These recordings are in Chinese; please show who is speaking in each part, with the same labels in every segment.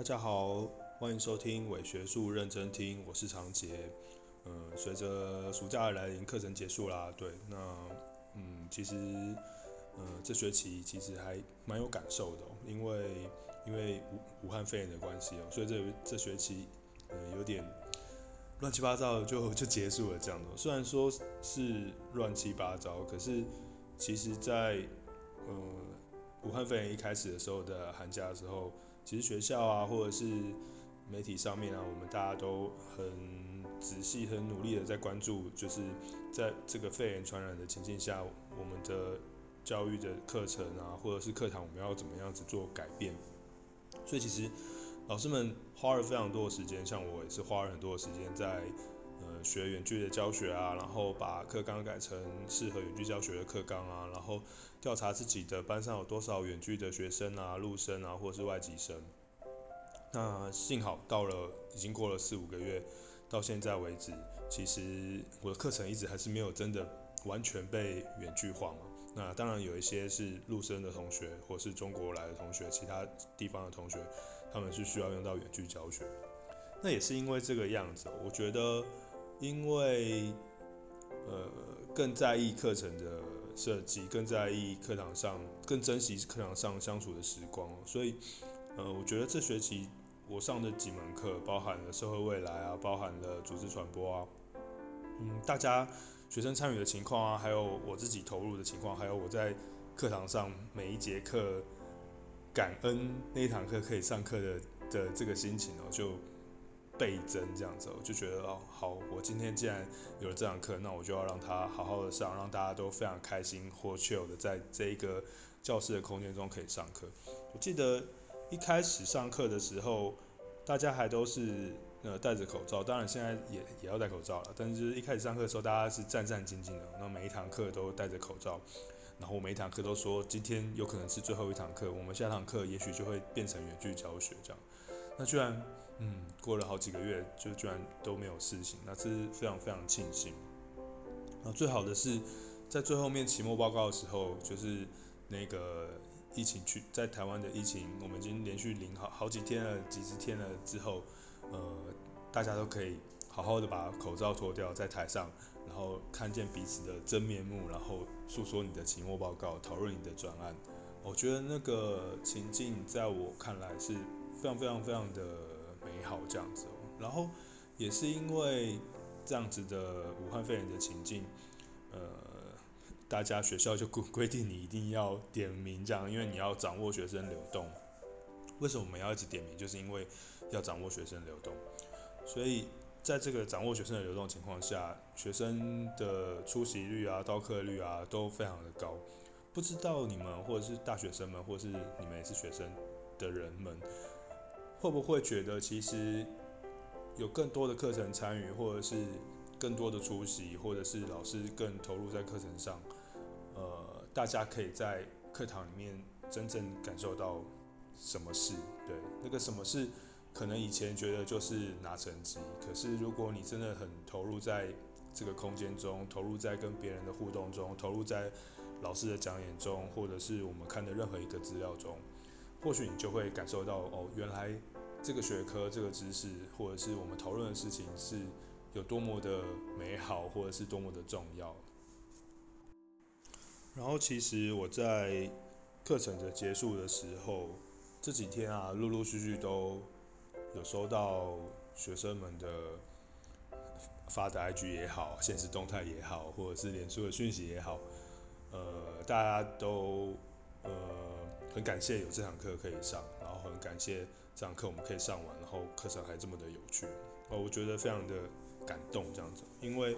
Speaker 1: 大家好，欢迎收听伪学术认真听，我是长杰。嗯，随着暑假的来临，课程结束啦。对，那嗯，其实嗯，这学期其实还蛮有感受的，因为因为武武汉肺炎的关系哦，所以这这学期嗯有点乱七八糟就 就结束了这样的。虽然说是乱七八糟，可是其实在嗯武汉肺炎一开始的时候的寒假的时候。其实学校啊，或者是媒体上面啊，我们大家都很仔细、很努力的在关注，就是在这个肺炎传染的情境下，我们的教育的课程啊，或者是课堂，我们要怎么样子做改变。所以其实老师们花了非常多的时间，像我也是花了很多的时间在学远距的教学啊，然后把课纲改成适合远距教学的课纲啊，然后。调查自己的班上有多少远距的学生啊、陆生啊，或是外籍生。那幸好到了，已经过了四五个月，到现在为止，其实我的课程一直还是没有真的完全被远距化嘛。那当然有一些是陆生的同学，或是中国来的同学，其他地方的同学，他们是需要用到远距教学。那也是因为这个样子，我觉得，因为呃更在意课程的。设计更在意课堂上，更珍惜课堂上相处的时光，所以，呃，我觉得这学期我上的几门课，包含了社会未来啊，包含了组织传播啊，嗯，大家学生参与的情况啊，还有我自己投入的情况，还有我在课堂上每一节课感恩那一堂课可以上课的的这个心情哦，就。倍增这样子，我就觉得哦，好，我今天既然有了这堂课，那我就要让他好好的上，让大家都非常开心或 chill 的在这一个教室的空间中可以上课。我记得一开始上课的时候，大家还都是呃戴着口罩，当然现在也也要戴口罩了，但是一开始上课的时候，大家是战战兢兢的，那每一堂课都戴着口罩，然后每一堂课都说今天有可能是最后一堂课，我们下堂课也许就会变成远距教学这样，那居然。嗯，过了好几个月，就居然都没有事情，那这是非常非常庆幸。那最好的是，在最后面期末报告的时候，就是那个疫情去在台湾的疫情，我们已经连续零好好几天了，几十天了之后，呃，大家都可以好好的把口罩脱掉，在台上，然后看见彼此的真面目，然后诉说你的期末报告，讨论你的专案。我觉得那个情境在我看来是非常非常非常的。美好这样子，然后也是因为这样子的武汉肺炎的情境，呃，大家学校就规规定你一定要点名这样，因为你要掌握学生流动。为什么我们要一直点名？就是因为要掌握学生流动。所以在这个掌握学生的流动情况下，学生的出席率啊、到课率啊都非常的高。不知道你们或者是大学生们，或是你们也是学生的人们。会不会觉得其实有更多的课程参与，或者是更多的出席，或者是老师更投入在课程上，呃，大家可以在课堂里面真正感受到什么事？对，那个什么事，可能以前觉得就是拿成绩，可是如果你真的很投入在这个空间中，投入在跟别人的互动中，投入在老师的讲演中，或者是我们看的任何一个资料中。或许你就会感受到哦，原来这个学科、这个知识，或者是我们讨论的事情是有多么的美好，或者是多么的重要。然后，其实我在课程的结束的时候，这几天啊，陆陆续续都有收到学生们的发的 IG 也好，现实动态也好，或者是脸书的讯息也好，呃，大家都呃。很感谢有这堂课可以上，然后很感谢这堂课我们可以上完，然后课程还这么的有趣，哦，我觉得非常的感动这样子。因为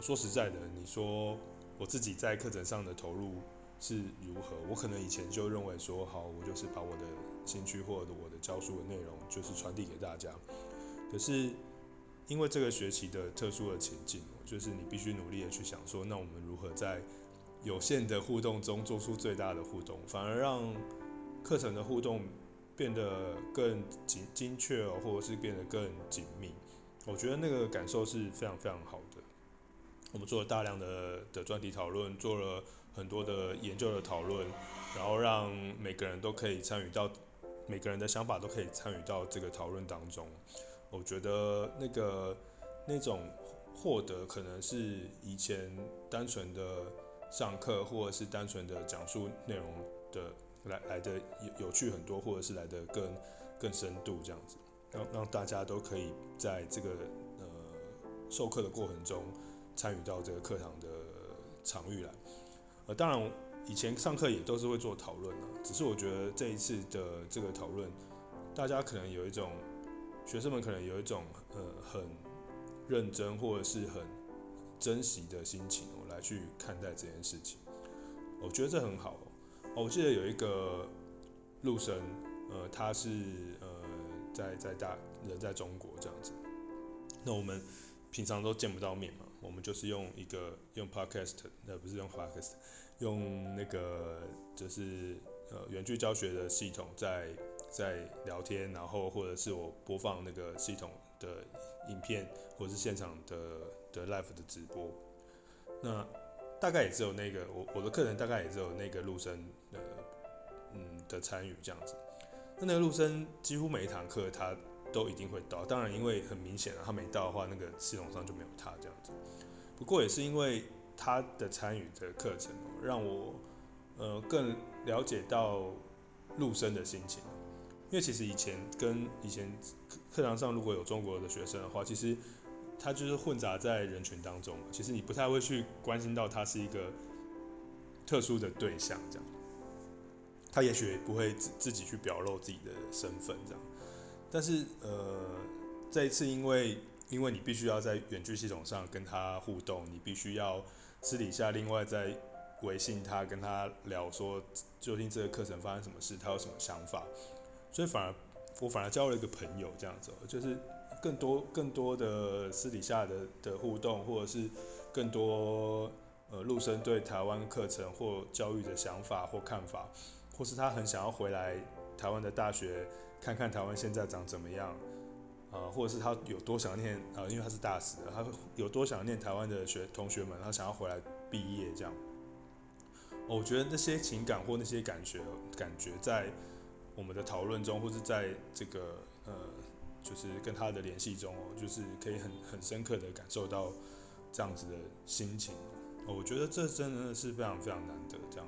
Speaker 1: 说实在的，你说我自己在课程上的投入是如何，我可能以前就认为说，好，我就是把我的兴趣或者我的教书的内容就是传递给大家。可是因为这个学期的特殊的情境，就是你必须努力的去想说，那我们如何在有限的互动中做出最大的互动，反而让课程的互动变得更精精确，或者是变得更紧密。我觉得那个感受是非常非常好的。我们做了大量的的专题讨论，做了很多的研究的讨论，然后让每个人都可以参与到每个人的想法都可以参与到这个讨论当中。我觉得那个那种获得可能是以前单纯的上课或者是单纯的讲述内容的来来的有有趣很多，或者是来的更更深度这样子，让让大家都可以在这个呃授课的过程中参与到这个课堂的场域来。呃，当然以前上课也都是会做讨论的，只是我觉得这一次的这个讨论，大家可能有一种。学生们可能有一种呃很认真或者是很珍惜的心情哦，来去看待这件事情，我觉得这很好哦。我记得有一个陆生，呃，他是呃在在大人在中国这样子，那我们平常都见不到面嘛，我们就是用一个用 podcast，呃不是用 podcast，用那个就是呃远距教学的系统在。在聊天，然后或者是我播放那个系统的影片，或者是现场的的 live 的直播，那大概也只有那个我我的课程大概也只有那个陆生的嗯的参与这样子。那那个陆生几乎每一堂课他都一定会到，当然因为很明显了，他没到的话，那个系统上就没有他这样子。不过也是因为他的参与的课程，让我呃更了解到陆生的心情。因为其实以前跟以前课堂上如果有中国的学生的话，其实他就是混杂在人群当中，其实你不太会去关心到他是一个特殊的对象这样。他也许不会自自己去表露自己的身份这样。但是呃，这一次因为因为你必须要在远距系统上跟他互动，你必须要私底下另外在微信他跟他聊说，究竟这个课程发生什么事，他有什么想法。所以反而我反而交了一个朋友这样子，就是更多更多的私底下的的互动，或者是更多呃陆生对台湾课程或教育的想法或看法，或是他很想要回来台湾的大学看看台湾现在长怎么样啊，或者是他有多想念啊，因为他是大四的，他有多想念台湾的学同学们，他想要回来毕业这样。我觉得那些情感或那些感觉感觉在。我们的讨论中，或是在这个呃，就是跟他的联系中哦，就是可以很很深刻的感受到这样子的心情。我觉得这真的是非常非常难得这样。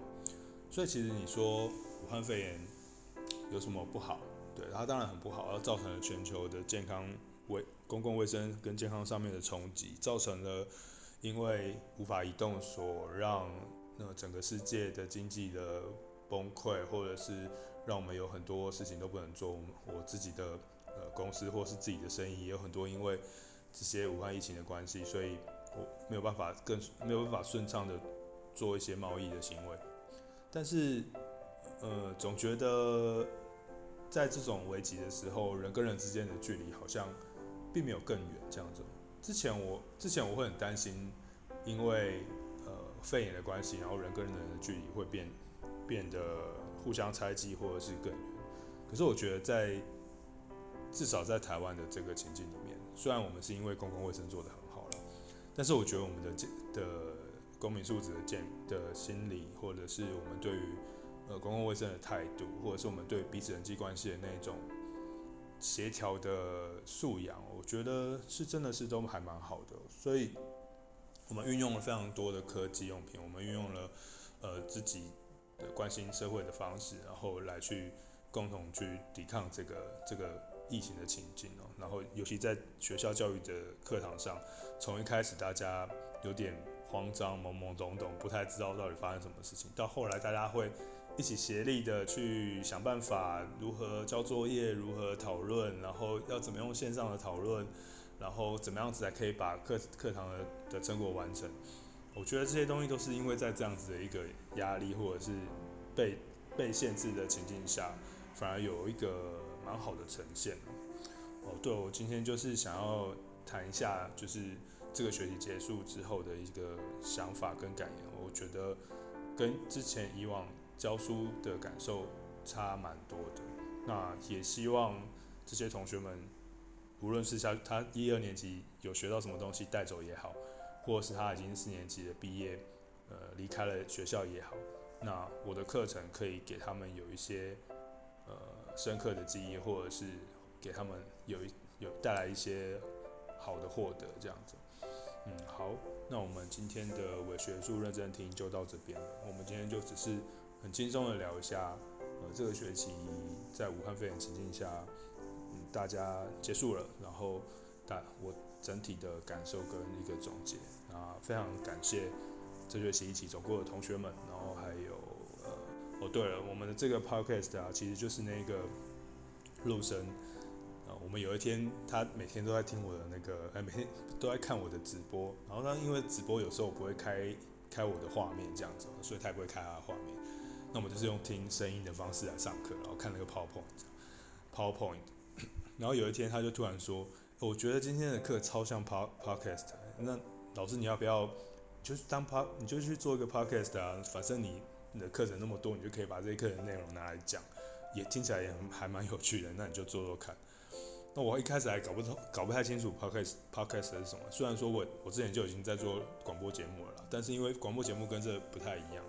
Speaker 1: 所以其实你说武汉肺炎有什么不好？对，它当然很不好，它造成了全球的健康卫公共卫生跟健康上面的冲击，造成了因为无法移动所让那整个世界的经济的崩溃，或者是。让我们有很多事情都不能做，我自己的呃公司或是自己的生意也有很多因为这些武汉疫情的关系，所以我没有办法更没有办法顺畅的做一些贸易的行为。但是呃总觉得在这种危急的时候，人跟人之间的距离好像并没有更远这样子。之前我之前我会很担心，因为呃肺炎的关系，然后人跟人的距离会变变得。互相猜忌，或者是更远。可是我觉得，在至少在台湾的这个情境里面，虽然我们是因为公共卫生做得很好了，但是我觉得我们的的公民素质的建的心理，或者是我们对于呃公共卫生的态度，或者是我们对彼此人际关系的那种协调的素养，我觉得是真的是都还蛮好的。所以，我们运用了非常多的科技用品，我们运用了呃自己。的关心社会的方式，然后来去共同去抵抗这个这个疫情的情境哦。然后尤其在学校教育的课堂上，从一开始大家有点慌张、懵懵懂懂，不太知道到底发生什么事情，到后来大家会一起协力的去想办法，如何交作业，如何讨论，然后要怎么用线上的讨论，然后怎么样子才可以把课课堂的的成果完成。我觉得这些东西都是因为在这样子的一个压力或者是被被限制的情境下，反而有一个蛮好的呈现。哦，对，我今天就是想要谈一下，就是这个学期结束之后的一个想法跟感言。我觉得跟之前以往教书的感受差蛮多的。那也希望这些同学们，无论是像他一二年级有学到什么东西带走也好。或是他已经四年级的毕业，呃，离开了学校也好，那我的课程可以给他们有一些，呃，深刻的记忆，或者是给他们有一有带来一些好的获得这样子。嗯，好，那我们今天的伪学术认真听就到这边了。我们今天就只是很轻松的聊一下，呃，这个学期在武汉肺炎情境下，嗯，大家结束了，然后大我整体的感受跟一个总结。啊，非常感谢这学期一起走过的同学们，然后还有呃，哦对了，我们的这个 podcast 啊，其实就是那个陆生。啊，我们有一天他每天都在听我的那个，哎，每天都在看我的直播，然后他因为直播有时候我不会开开我的画面这样子，所以他也不会开他的画面，那我们就是用听声音的方式来上课，然后看那个 PowerPoint，PowerPoint，然后有一天他就突然说。我觉得今天的课超像 pod podcast，那老师你要不要就是当 pod，你就去做一个 podcast 啊？反正你你的课程那么多，你就可以把这些课程内容拿来讲，也听起来也还蛮有趣的。那你就做做看。那我一开始还搞不通，搞不太清楚 podcast podcast 是什么。虽然说我我之前就已经在做广播节目了，但是因为广播节目跟这不太一样，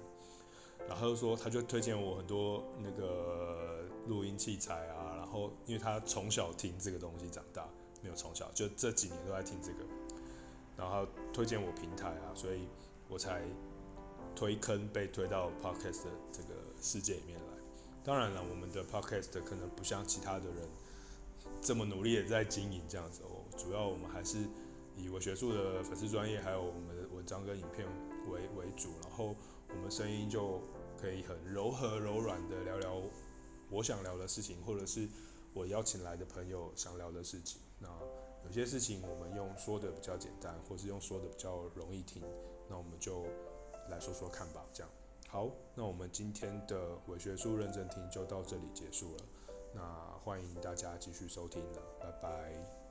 Speaker 1: 然后就说他就推荐我很多那个录音器材啊，然后因为他从小听这个东西长大。没有从小就这几年都在听这个，然后推荐我平台啊，所以我才推坑被推到 podcast 的这个世界里面来。当然了，我们的 podcast 可能不像其他的人这么努力的在经营这样子哦。主要我们还是以我学术的粉丝专业，还有我们的文章跟影片为为主，然后我们声音就可以很柔和柔软的聊聊我想聊的事情，或者是我邀请来的朋友想聊的事情。那有些事情我们用说的比较简单，或是用说的比较容易听，那我们就来说说看吧。这样好，那我们今天的伪学术认真听就到这里结束了。那欢迎大家继续收听了，拜拜。